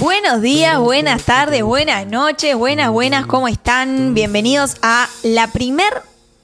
Buenos días, buenas tardes, buenas noches, buenas, buenas, ¿cómo están? Bienvenidos a la primer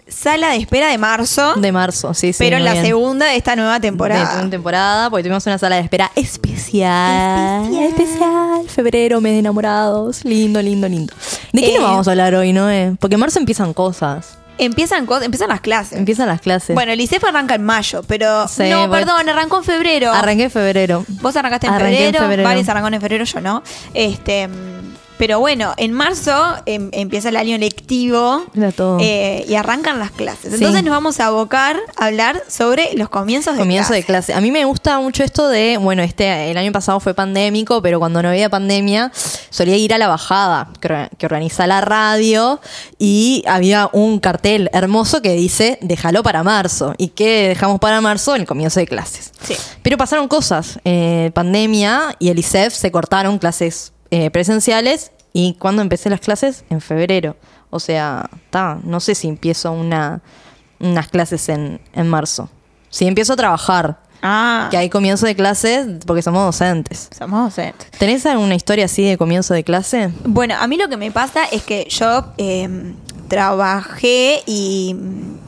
sala de espera de marzo. De marzo, sí, sí. Pero en la bien. segunda de esta nueva De temporada. una temporada, porque tuvimos una sala de espera especial. Especial. Febrero, mes de enamorados. Lindo, lindo, lindo. ¿De qué Eh, nos vamos a hablar hoy, Noé? Porque en marzo empiezan cosas. Empiezan, empiezan las clases. Empiezan las clases. Bueno, el ICEF arranca en mayo, pero Sí, no, perdón, arrancó en febrero. Arranqué en febrero. Vos arrancaste en Arranqué en febrero, febrero. varios arrancaron en febrero, yo no. Este, mm, pero bueno, en marzo em- empieza el año lectivo todo. eh, y arrancan las clases. Sí. Entonces nos vamos a abocar a hablar sobre los comienzos de Comienzo clase. de clase. A mí me gusta mucho esto de, bueno, este el año pasado fue pandémico, pero cuando no había pandemia solía ir a la bajada que, que organiza la radio y había un cartel hermoso que dice déjalo para marzo y que dejamos para marzo el comienzo de clases. Sí. Pero pasaron cosas, eh, pandemia y el ISEF se cortaron clases eh, presenciales y cuando empecé las clases en febrero. O sea, ta, no sé si empiezo una, unas clases en, en marzo. Si empiezo a trabajar, Ah, que hay comienzo de clases porque somos docentes. somos docentes. ¿Tenés alguna historia así de comienzo de clase? Bueno, a mí lo que me pasa es que yo eh, trabajé y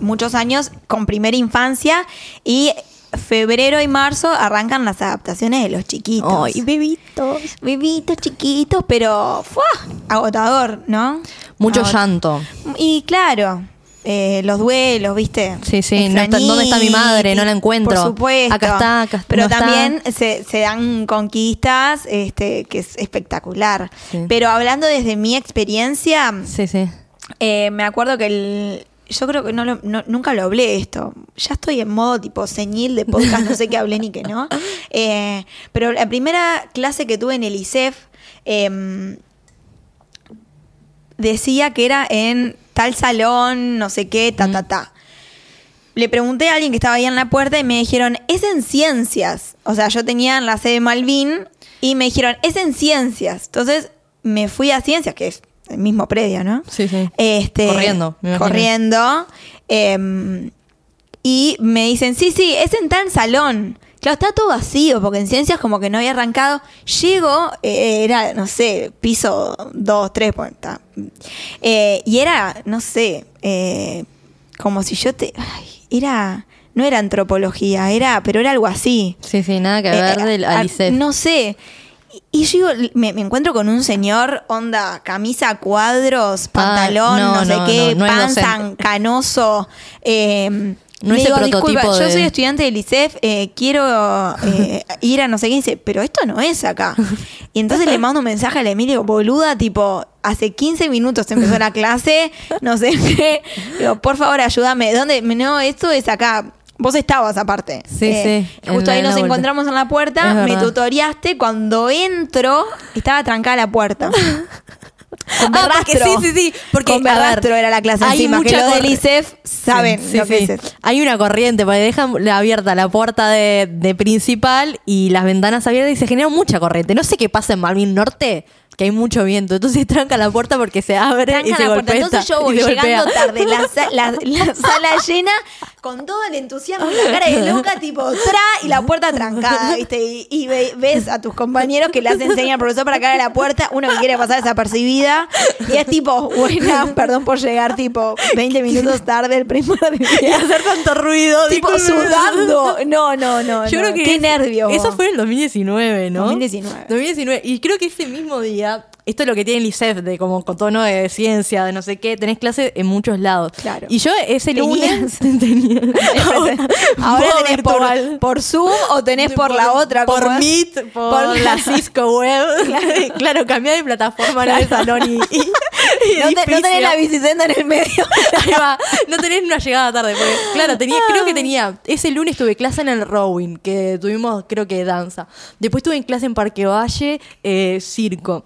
muchos años con primera infancia y febrero y marzo arrancan las adaptaciones de los chiquitos. Ay, bebitos. Bebitos chiquitos, pero ¡fua! agotador, ¿no? Mucho Agot- llanto. Y claro, eh, los duelos, ¿viste? Sí, sí, no está- ¿dónde está mi madre? No la encuentro. Por supuesto. Acá está, acá Pero no está. también se, se dan conquistas, este, que es espectacular. Sí. Pero hablando desde mi experiencia, Sí, sí. eh, me acuerdo que el. Yo creo que no, lo- no- nunca lo hablé esto. Ya estoy en modo tipo señil de podcast, no sé qué hablé ni qué no. Eh, pero la primera clase que tuve en el ISEF em, decía que era en tal salón, no sé qué, ta, ta, ta. Le pregunté a alguien que estaba ahí en la puerta y me dijeron, es en ciencias. O sea, yo tenía en la sede Malvin y me dijeron, es en ciencias. Entonces me fui a ciencias, que es el mismo predio, ¿no? Sí, sí. Este, Corriendo. Corriendo. em, y me dicen, sí, sí, es en tal salón. Claro, está todo vacío, porque en ciencias como que no había arrancado. Llego, eh, era, no sé, piso 2, 3, Eh, y era, no sé, eh, como si yo te... ay, era... No era antropología, era, pero era algo así. Sí, sí, nada que Eh, ver del a- al ISEF. No sé. Y yo digo, me, me encuentro con un señor, onda, camisa cuadros, pantalón, no, no, sé no, qué, no, no panza, canoso. eh, No le es el digo, prototipo "Disculpa, yo soy estudiante del ICEF, eh, quiero eh, ir a no sé qué. Y dice, pero esto no es acá. Y entonces le mando un mensaje a la Emilia, digo, boluda, tipo, hace 15 minutos empezó la clase, no sé qué. Digo, por favor, ayúdame. ¿Dónde? No, esto es acá. Vos estabas aparte. Sí, Eh, sí, Justo en ahí nos vuelta. encontramos en la puerta, me tutoriaste. Cuando entro, estaba trancada la puerta. Con Ah, porque berrastro. sí, sí, sí. Porque, Con a ver, berrastro era la clase hay encima. Que mucha lo del ICEF saben Sí, lo sí, que sí. es eso. Hay una corriente, porque dejan abierta la puerta de, de principal y las ventanas abiertas y se genera mucha corriente. No sé qué pasa en Malvin Norte, que hay mucho viento. Entonces tranca la puerta porque se abre y Tranca se la puerta. Entonces yo y voy llegando golpea. tarde, la, sa- la- la sala llena, con todo el entusiasmo y la cara de loca, tipo, tra, y la puerta trancada, ¿viste? Y, y ve- ves a tus compañeros que le hacen señas al profesor para que abra la puerta, uno que quiere pasar desapercibida, y es tipo, buena, perdón por llegar, tipo, 20 minutos tarde el primer Y día. hacer tanto ruido. Tipo, sudando. No, no, no. Yo no. creo que Qué es- nervio. Eso fue en el 2019, ¿no? 2019. 2019. Y creo que ese mismo día, esto es lo que tiene el ISEF, de como con tono de ciencia, de no sé qué, tenés clase en muchos lados. Claro. Y yo ese lunes tenía. Ahora tenés por, por Zoom o tenés por, la otra. Por. Meet, por, Por- la Cisco Web. Claro, cambié de plataforma, no de salón y, y- y No, te- no tenés la bicicenda en el medio. Ahí va. No tenés una llegada tarde. Porque, claro, tenía, creo que tenía. Ese lunes tuve clase en el Rowing, que tuvimos, creo que danza. Después tuve en clase en Parque Valle, eh, circo.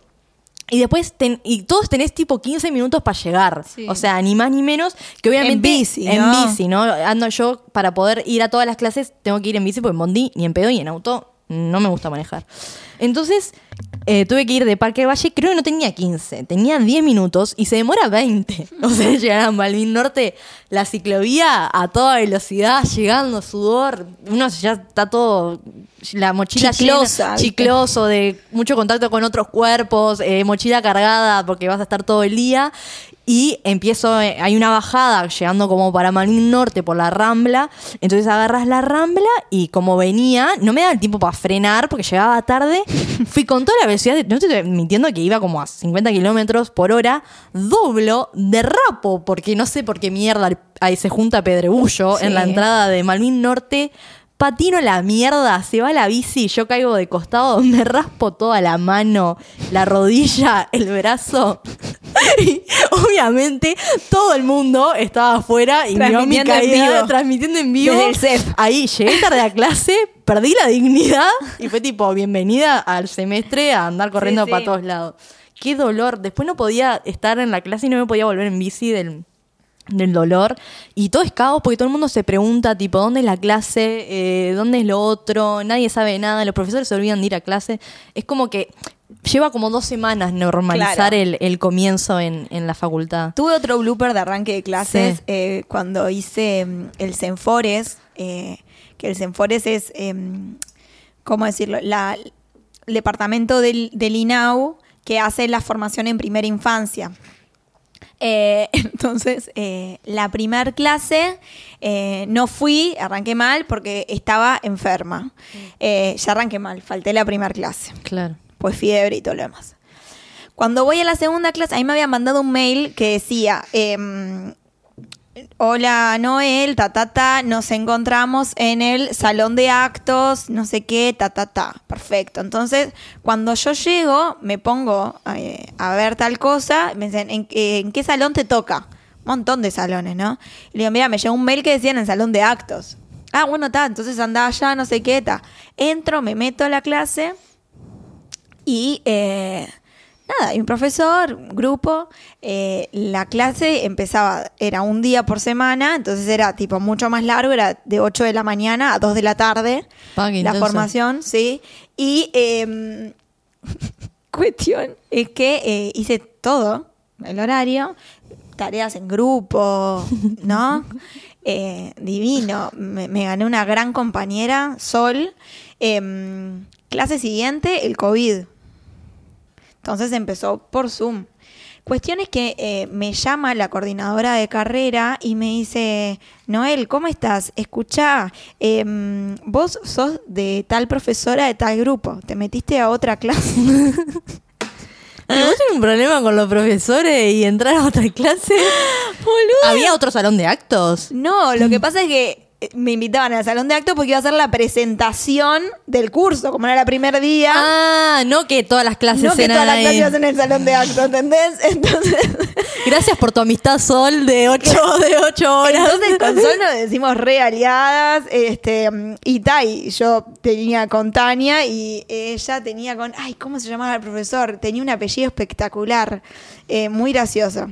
Y después, ten- y todos tenés tipo 15 minutos para llegar. Sí. O sea, ni más ni menos. Que obviamente. En bici, En ¿no? bici, ¿no? Ando yo, para poder ir a todas las clases, tengo que ir en bici, porque en Bondi, ni en pedo, ni en auto, no me gusta manejar. Entonces, eh, tuve que ir de Parque Valle, creo que no tenía 15, tenía 10 minutos y se demora 20. O sea, llegar a Malvin Norte, la ciclovía a toda velocidad, llegando, sudor, uno ya está todo, la mochila Chiclosa, llena, chicloso, de mucho contacto con otros cuerpos, eh, mochila cargada porque vas a estar todo el día. Y empiezo, eh, hay una bajada llegando como para Malvin Norte por la Rambla. Entonces agarras la Rambla y como venía, no me daba el tiempo para frenar porque llegaba tarde. Fui con toda la velocidad, de- no estoy mintiendo que iba como a 50 kilómetros por hora. Doblo, derrapo, porque no sé por qué mierda ahí se junta Pedregullo Sí. en la entrada de Malvin Norte. Patino la mierda, se va la bici, yo caigo de costado, me raspo toda la mano, la rodilla, el brazo. Y obviamente todo el mundo estaba afuera y vio mi Transmitiendo en caída, vivo. transmitiendo en vivo. Desde el CEF. Ahí llegué tarde a clase, perdí la dignidad y fue tipo, bienvenida al semestre a andar corriendo sí. para todos lados. Qué dolor. Después no podía estar en la clase y no me podía volver en bici del, del dolor. Y todo es caos porque todo el mundo se pregunta, tipo, ¿dónde es la clase? Eh, ¿Dónde es lo otro? Nadie sabe nada. Los profesores se olvidan de ir a clase. Es como que lleva como dos semanas normalizar Claro. el, el comienzo en, en la facultad. Tuve otro blooper de arranque de clases Sí. eh, cuando hice mm, el Senfores, eh, que el Senfores es, em, ¿cómo decirlo? La, el departamento del, del INAU que hace la formación en primera infancia. Eh, entonces, eh, la primer clase eh, no fui, arranqué mal porque estaba enferma. Eh, ya arranqué mal, falté la primera clase Claro. pues fiebre y todo lo demás. Cuando voy a la segunda clase, a mí me habían mandado un mail que decía, em, hola Noel, ta, ta, ta, nos encontramos en el salón de actos, no sé qué, ta, ta, ta. Perfecto. Entonces, cuando yo llego, me pongo eh, a ver tal cosa, me dicen, ¿en, qué salón te toca? Un montón de salones, ¿no? Y le digo, mira, me llegó un mail que decía en el salón de actos. Ah, bueno, está, entonces andaba allá, no sé qué, está. Entro, me meto a la clase. Y eh, nada, y un profesor, un grupo, eh, la clase empezaba, era un día por semana, entonces era tipo mucho más largo, era de 8 de la mañana a 2 de la tarde, la intenso. formación, sí. Y eh, cuestión es que eh, hice todo, el horario, tareas en grupo, ¿no? Eh, divino, me, me gané una gran compañera, Sol. Em, clase siguiente, el COVID. Entonces empezó por Zoom. Cuestión es que eh, me llama la coordinadora de carrera y me dice, Noel, ¿cómo estás? Escucha, em, vos sos de tal profesora de tal grupo, te metiste a otra clase. ¿Pero vos tenés un problema con los profesores y entrar a otra clase? ¿Había otro salón de actos? No, lo que pasa es que me invitaban al salón de actos porque iba a hacer la presentación del curso, como era el primer día. Ah, no que todas las clases no que todas las clases en el salón de actos, ¿entendés? Entonces, Gracias por tu amistad, Sol, de ocho, de ocho horas. entonces con Sol nos decimos re aliadas. Este, y Tai, yo tenía con Tania y ella tenía con. Ay, ¿cómo se llamaba el profesor? Tenía un apellido espectacular, eh, muy gracioso.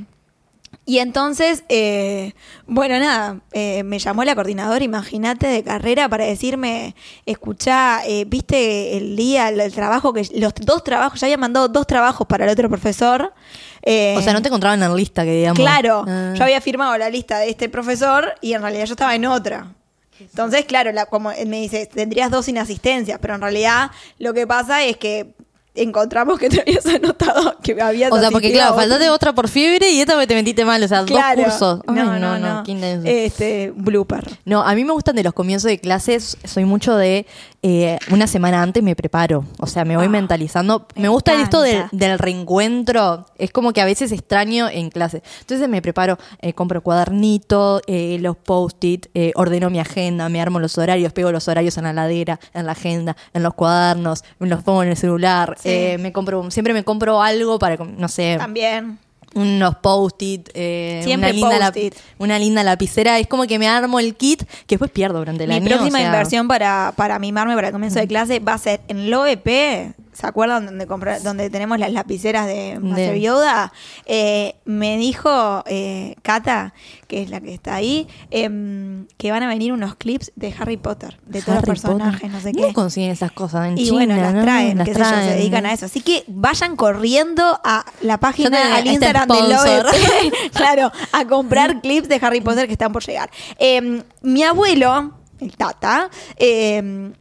Y entonces, eh, bueno, nada, eh, me llamó la coordinadora, imagínate, de carrera para decirme, escuchá, eh, viste el día, el, el trabajo que, los dos trabajos, ya había mandado dos trabajos para el otro profesor. eh, O sea, no te encontraban en la lista, que digamos. Claro, Ah. yo había firmado la lista de este profesor y en realidad yo estaba en otra. Entonces, claro, la- como me dice, tendrías dos inasistencias, pero en realidad lo que pasa es que encontramos que te habías anotado que habías O sea, porque claro, faltaste otra por fiebre y esta vez te metiste mal. O sea, Claro. dos cursos. Ay, No, no, no. intenso. Este, blooper. No, a mí me gustan de los comienzos de clases, soy mucho de eh, una semana antes me preparo, o sea, me voy Ah, mentalizando. Me, me gusta esto del, del reencuentro, es como que a veces extraño en clase. Entonces me preparo, eh, compro cuadernito, eh, los post-it, eh, ordeno mi agenda, me armo los horarios, pego los horarios en la ladera, en la agenda, en los cuadernos, me los pongo en el celular, Sí. Eh, me compro, siempre me compro algo para, no sé, También. unos post-it, eh, una, post-it. una linda lapicera. Es como que me armo el kit que después pierdo durante el Mi año. próxima o sea, inversión para, para mimarme para el comienzo de clase va a ser en el OEP. ¿Se acuerdan donde compra- donde tenemos las lapiceras de Master Yoda? Eh, me dijo eh, Cata, que es la que está ahí, em, que van a venir unos clips de Harry Potter, de todos los personajes, Potter. no sé ¿Dónde qué. consiguen esas cosas? En Y China, bueno, las ¿no? traen, Las qué sé yo, se traen. dedican a eso. Así que vayan corriendo a la página, te- al este Instagram de. Lovet, claro, a comprar clips de Harry Potter que están por llegar. Eh, mi abuelo, el Tata, eh,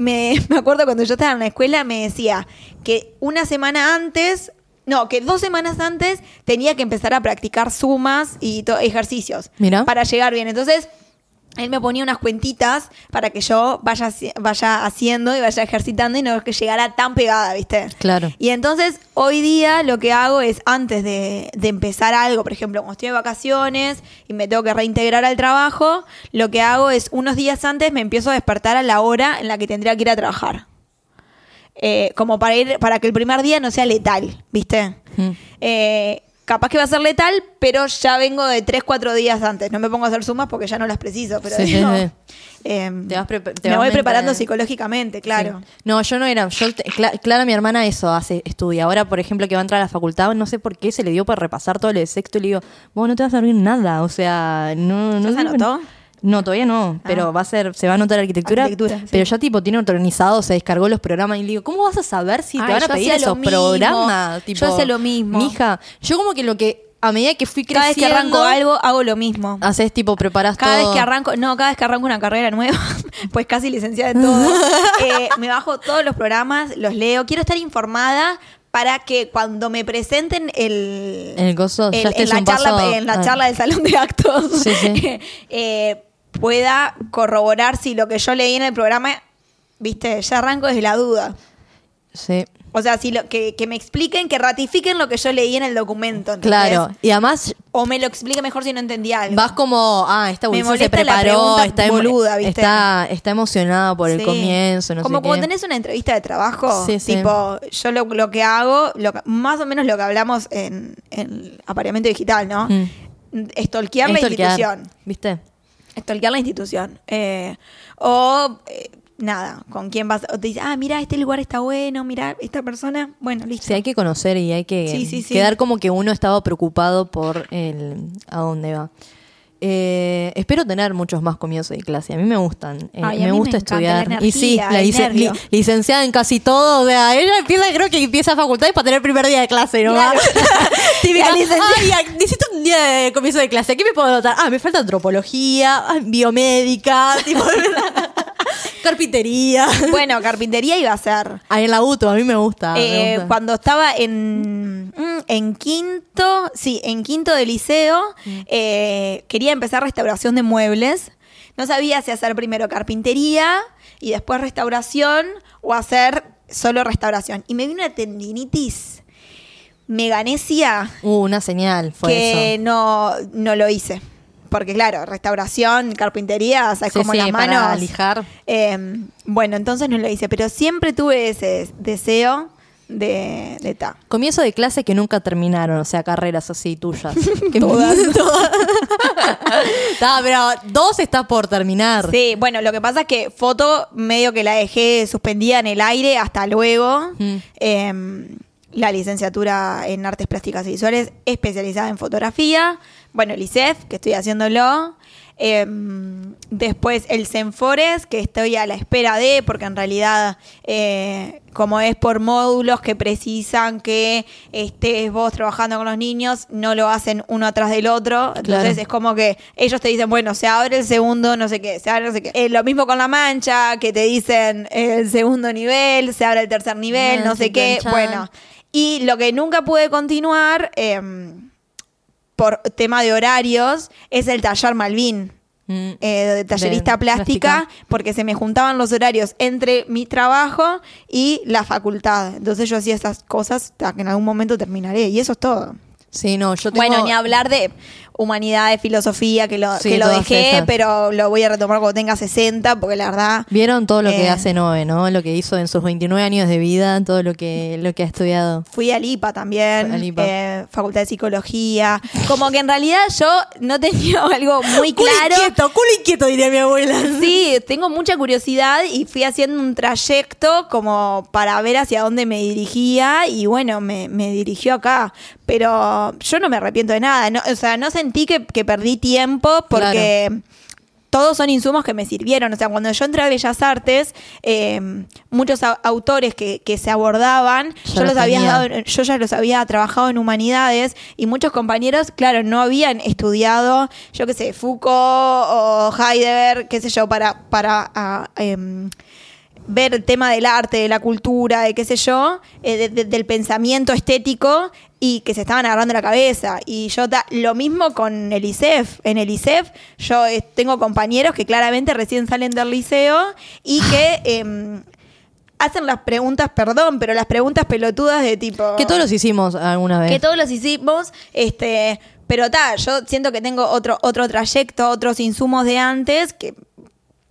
me, me acuerdo cuando yo estaba en la escuela, me decía que una semana antes, no, que dos semanas antes tenía que empezar a practicar sumas y ejercicios Mira. para llegar bien. Entonces, él me ponía unas cuentitas para que yo vaya, vaya haciendo y vaya ejercitando y no que llegara tan pegada, ¿viste? Claro. Y entonces hoy día lo que hago es antes de, de empezar algo, por ejemplo, cuando estoy de vacaciones y me tengo que reintegrar al trabajo, lo que hago es unos días antes me empiezo a despertar a la hora en la que tendría que ir a trabajar. Eh, como para ir, para que el primer día no sea letal, ¿viste? Mm. Eh, capaz que va a ser letal, pero ya vengo de 3, 4 días antes. No me pongo a hacer sumas porque ya no las preciso, pero Sí, digo, em, Te vas te me vas voy preparando mental- psicológicamente, claro. Sí. No, yo no era. Yo, te- Cla- Clara, mi hermana, eso hace, estudia. Ahora, por ejemplo, que va a entrar a la facultad, no sé por qué se le dio por repasar todo el sexto y le digo, vos no te vas a servir nada. O sea, no. no ¿Ya se anotó? No, todavía no, pero Ah. va a ser, se va a anotar arquitectura, Arquitectura, sí. pero ya tipo tiene organizado, se descargó los programas y le digo, ¿cómo vas a saber si Ay, te van a pedir esos mismo. programas? Tipo, Yo hacía lo mismo. Mija, yo como que lo que a medida que fui creciendo, Cada vez que arranco algo, hago lo mismo. haces tipo preparas Cada todo. vez que arranco, no, cada vez que arranco una carrera nueva, pues casi licenciada en todo, eh, me bajo todos los programas, los leo. Quiero estar informada para que cuando me presenten el, El ya el- estés en la charla, en la charla del salón de actos, Sí, sí. eh, pueda corroborar si lo que yo leí en el programa, viste, ya arranco desde la duda. Sí. O sea, si lo, que, que me expliquen, que ratifiquen lo que yo leí en el documento. ¿entendés? Claro, y además O me lo explique mejor si no entendí algo. vas como, ah, esta bolsa se preparó, está, boluda, ¿viste? está, está emocionada por el comienzo, no Como sé cuando qué. tenés una entrevista de trabajo, Sí, sí. tipo, yo lo, lo que hago, lo más o menos lo que hablamos en, en apareamiento digital, ¿no? Mm. Estolquear la institución. ¿Viste? Estolquear la institución. Eh, o, eh, nada, con quién vas. O te dice, ah, mira, este lugar está bueno, mira, esta persona, bueno, listo. Sí, hay que conocer y hay que Sí, sí, sí. quedar como que uno estaba preocupado por el a dónde va. Eh, espero tener muchos más comienzos de clase. A mí me gustan. Eh, Ay, me gusta estudiar. y sí, la nervio. li- licenciada en casi todo. O sea, ella empieza, creo que empieza facultades para tener el primer día de clase, ¿no? Claro. Típica, Ay, necesito un día de comienzo de clase. ¿Qué me puedo anotar? Ah, me falta antropología, ay, biomédica, tipo, carpintería. Bueno, carpintería iba a ser. Ahí en la UTO, a mí me gusta. me Eh, gusta. cuando estaba en, en quinto, sí, en quinto de liceo, Mm. eh, quería empezar restauración de muebles. No sabía si hacer primero carpintería y después restauración o hacer solo restauración. Y me vino una tendinitis meganesia Uh, una señal fue que eso. no, no lo hice. Porque claro, restauración, carpintería, sabes Sí, como sí, las para manos. lijar. Eh, bueno, entonces no lo hice, pero siempre tuve ese deseo de, de ta. Comienzo de clase que nunca terminaron, o sea, carreras así tuyas. Que- Todas. Todas. Ta, pero dos está por terminar. Sí, bueno, lo que pasa es que foto medio que la dejé suspendida en el aire hasta luego. Mm. Eh, la licenciatura en artes plásticas y visuales especializada en fotografía. Bueno, el ICEF, que estoy haciéndolo. Eh, después el Senfores, que estoy a la espera de, porque en realidad, eh, como es por módulos que precisan que estés vos trabajando con los niños, no lo hacen uno atrás del otro. Entonces Claro. es como que ellos te dicen, bueno, se abre el segundo, no sé qué, se abre no sé qué. Eh, lo mismo con la mancha, que te dicen el segundo nivel, se abre el tercer nivel, Ah, no sé chan, qué. Bueno, y lo que nunca pude continuar eh, por tema de horarios es el taller Malvin. Mm. eh, de tallerista De plástica, plástica. porque se me juntaban los horarios entre mi trabajo y la facultad. Entonces yo hacía esas cosas hasta que en algún momento terminaré. Y eso es todo. Sí, no, yo tengo... Bueno, ni hablar de humanidades, filosofía, que lo, Sí, que lo dejé, esas. pero lo voy a retomar cuando tenga 60, porque la verdad... Vieron todo lo que Eh. hace Noé, ¿no? Lo que hizo en sus 29 años de vida, todo lo que, lo que ha estudiado. Fui al IPA también, Al IPA. eh, Facultad de Psicología. Como que en realidad yo no tenía algo muy claro. culo inquieto, diría mi abuela. Sí, tengo mucha curiosidad y fui haciendo un trayecto como para ver hacia dónde me dirigía y bueno, me, me dirigió acá. Pero yo no me arrepiento de nada. No, o sea, no sentí que, que perdí tiempo porque todos son insumos que me sirvieron. O sea, cuando yo entré a Bellas Artes, eh, muchos au- autores que, que se abordaban, yo, los había dado- yo ya los había trabajado en humanidades y muchos compañeros, claro, no habían estudiado, yo qué sé, Foucault o Heidegger, qué sé yo, para, para ah, em, ver el tema del arte, de la cultura, de qué sé yo, eh, de- de- del pensamiento estético y que se estaban agarrando la cabeza. Y yo ta- lo mismo con el ISEF. En el ISEF yo eh, tengo compañeros que claramente recién salen del liceo y que em, hacen las preguntas, perdón, pero las preguntas pelotudas de tipo... Que todos los hicimos alguna vez. Que todos los hicimos, este, pero ta, yo siento que tengo otro, otro trayecto, otros insumos de antes que yo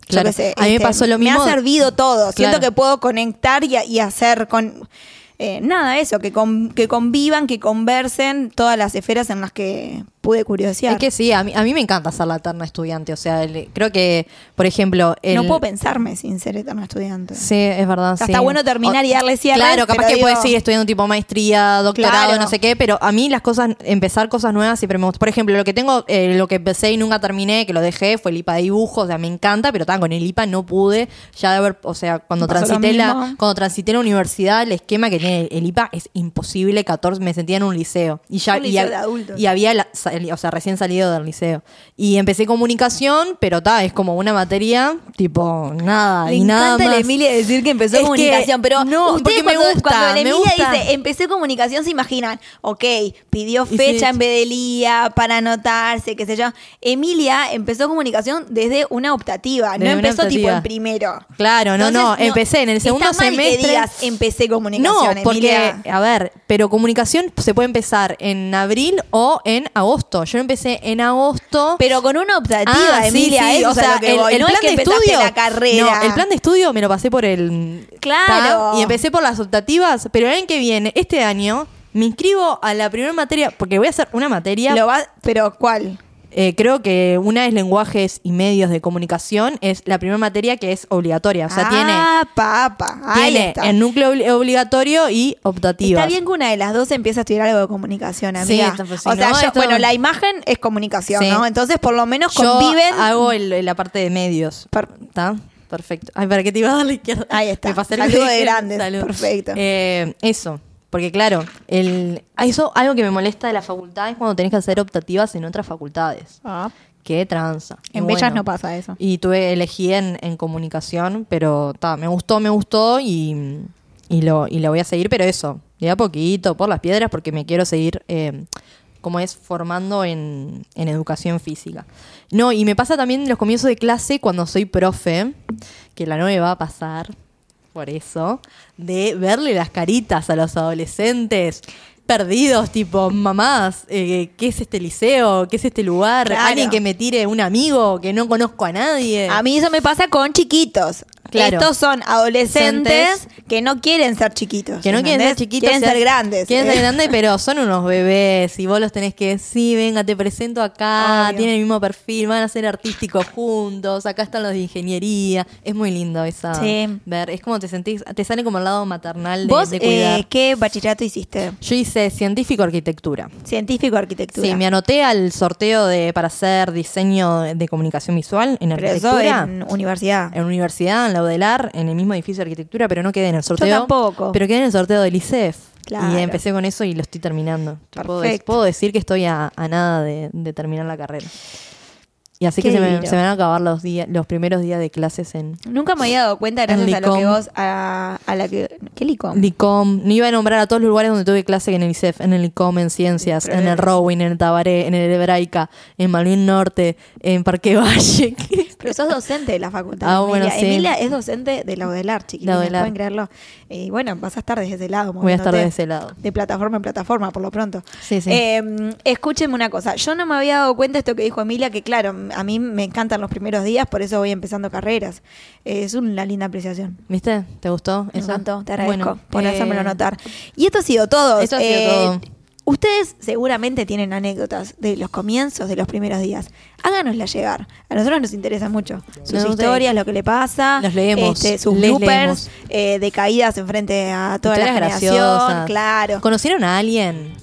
Claro. qué sé, A mí me este, pasó lo mismo. Me ha servido todo. Siento que puedo conectar y, y hacer con eh, nada, eso, que, con- que convivan, que conversen todas las esferas en las que pude curiosear. Es que sí, a mí, a mí me encanta ser la eterna estudiante. O sea, el- creo que, por ejemplo. el- No puedo pensarme sin ser eterno estudiante. Sí, es verdad. O sea, sí. está bueno terminar y darle cierre, Claro, capaz que digo- puedes seguir estudiando tipo maestría, doctorado, Claro. no sé qué, pero a mí las cosas, empezar cosas nuevas siempre me gusta. Por ejemplo, lo que tengo, eh, lo que empecé y nunca terminé, que lo dejé, fue el IPA de dibujo, o sea, me encanta, pero tan con el IPA no pude ya de haber, o sea, cuando transité la, cuando transité la universidad, el esquema que tiene el IPA es imposible, 14, me sentía en un liceo. Y ya, Un y, liceo de adultos. y había, la- o sea, recién salido del liceo. Y empecé comunicación, pero ta, es como una materia, tipo, nada, Le y nada encanta a más. Emilia decir que empezó Es que comunicación, pero no, porque me cuando, gusta, cuando la me Emilia gusta. dice empecé comunicación se imaginan, ok, pidió fecha sí. en vez del día para anotarse, qué sé yo. Emilia empezó comunicación desde una optativa, Desde no una empezó tipo en primero. Claro, no, no, empecé en el segundo está mal semestre. Que digas, empecé no, comunicación, porque, Emilia. a ver, pero comunicación se puede empezar en abril o en agosto. Yo empecé en agosto. Pero con una optativa, Ah, sí, Emilia, sí, eso o es a sea, el, el no plan es que de estudio. la carrera. No, el plan de estudio me lo pasé por el. Claro. ¿tá? Y empecé por las optativas, pero el año que viene, este año, me inscribo a la primera materia, porque voy a hacer una materia. Lo va- pero ¿cuál? Eh, creo que una es lenguajes y medios de comunicación, es la primera materia que es obligatoria. O sea, tiene. Ah, papa. Ahí Tiene está. el núcleo obli- obligatorio y optativas. Está bien que una de las dos empiece a estudiar algo de comunicación, Sí, amiga. esto, pues, sí, o sea, ¿no? yo- Esto- bueno, la imagen es comunicación, Sí. ¿no? Entonces, por lo menos Yo conviven. hago el- la parte de medios. ¿Está? Perfecto. Ay, ¿para qué te iba a dar la izquierda? Ahí está. Me pasé el Saludo de grandes. Salud. Perfecto. Eh, eso. Porque claro, el, eso algo que me molesta de la facultad es cuando tenés que hacer optativas en otras facultades. Ah, Qué tranza. En bueno. Bellas no pasa eso. Y tuve, elegí en, en comunicación, pero ta, me gustó, me gustó y, y lo, y lo voy a seguir, pero eso, de a poquito, por las piedras, porque me quiero seguir, eh, como es, formando en, en educación física. No, y me pasa también en los comienzos de clase cuando soy profe, que la no me va a pasar, por eso, de verle las caritas a los adolescentes perdidos, tipo, mamás, eh, ¿qué es este liceo? ¿Qué es este lugar? Claro. Alguien que me tire un amigo que no conozco a nadie. A mí eso me pasa con chiquitos. Claro. Estos son adolescentes que no quieren ser chiquitos. que no quieren ser chiquitos. Quieren o sea, ser grandes. Quieren Eh, ser grandes, pero son unos bebés. Y vos los tenés que decir, venga, te presento acá. Obvio. Tienen el mismo perfil, van a ser artísticos juntos. Acá están los de ingeniería. Es muy lindo esa. Sí. Ver, es como te sentís, te sale como el lado maternal de, ¿Vos de cuidar. eh, qué bachillerato hiciste? Yo hice científico arquitectura. Científico arquitectura. Sí, me anoté al sorteo de para hacer diseño de comunicación visual en Pero eso arquitectura. en universidad. en universidad, en la UDELAR, en el mismo edificio de arquitectura, pero no quedé en el sorteo. tampoco. Pero quedé en el sorteo del ICEF. Claro. Y empecé con eso y lo estoy terminando. Puedo, decir que estoy a, a nada de, de terminar la carrera. Y así Qué que se me, se me van a acabar los días, los primeros días de clases en Nunca me había dado cuenta gracias En a lo que Licom. vos a, a la que ¿qué licom? LICOM. No iba a nombrar a todos los lugares donde tuve clase en el ICEF, en el LICOM, en Ciencias, Pero- en el Rowing, en el Tabaré, en el Hebraica, en Malvin Norte, en Parque Valle. Pero sos docente de la facultad. Ah, Emilia. bueno, sí. Emilia es docente de la UDELAR, chiquilines, La UDELAR. pueden creerlo. Y bueno, vas a estar desde ese lado. Voy a estar moviéndote de ese lado. De plataforma en plataforma, por lo pronto. Sí, sí. Eh, escúchenme una cosa. Yo no me había dado cuenta de esto que dijo Emilia, que claro, a mí me encantan los primeros días, por eso voy empezando carreras. Eh, es una linda apreciación. ¿Viste? ¿Te gustó? Me eso? encantó, te agradezco Bueno, por eh, hacérmelo notar. Y esto ha sido todo. Esto ha sido Eh, todo. Ustedes seguramente tienen anécdotas de los comienzos, de los primeros días. Háganosla llegar. A nosotros nos interesa mucho. Sus historias, lo que le pasa. Los leemos, este, sus les bloopers leemos. eh, de caídas enfrente a toda la generación. graciosas. Claro. ¿Conocieron a alguien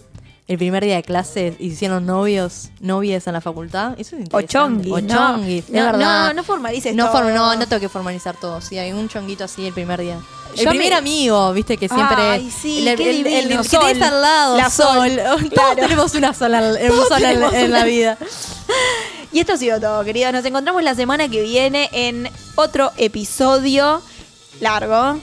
el primer día de clase y hicieron novios, novias en la facultad? Eso es O interesante. chonguis, O chonguis, No, no, no formalices no, todo. no, no tengo que formalizar todo. Sí, hay un chonguito así el primer día. El Yo primer me- amigo, viste, que siempre. Ay, sí, el, qué el- el- que tenés al lado, La Sol. Sol, Todos tenemos una sola, un Todos sol en, tenemos en la una. vida. Y esto ha sido todo, queridos. Nos encontramos la semana que viene en otro episodio largo.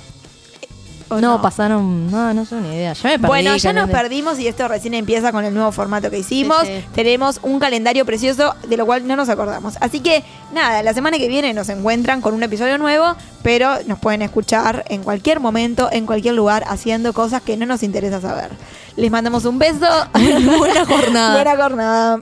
¿O No, pasaron. No, no sé ni idea. Ya me perdí. Bueno, ya nos perdimos y esto recién empieza con el nuevo formato que hicimos. Sí, sí. Tenemos un calendario precioso de lo cual no nos acordamos. Así que nada, la semana que viene nos encuentran con un episodio nuevo, pero nos pueden escuchar en cualquier momento, en cualquier lugar, haciendo cosas que no nos interesa saber. Les mandamos un beso. Buena jornada. Buena jornada.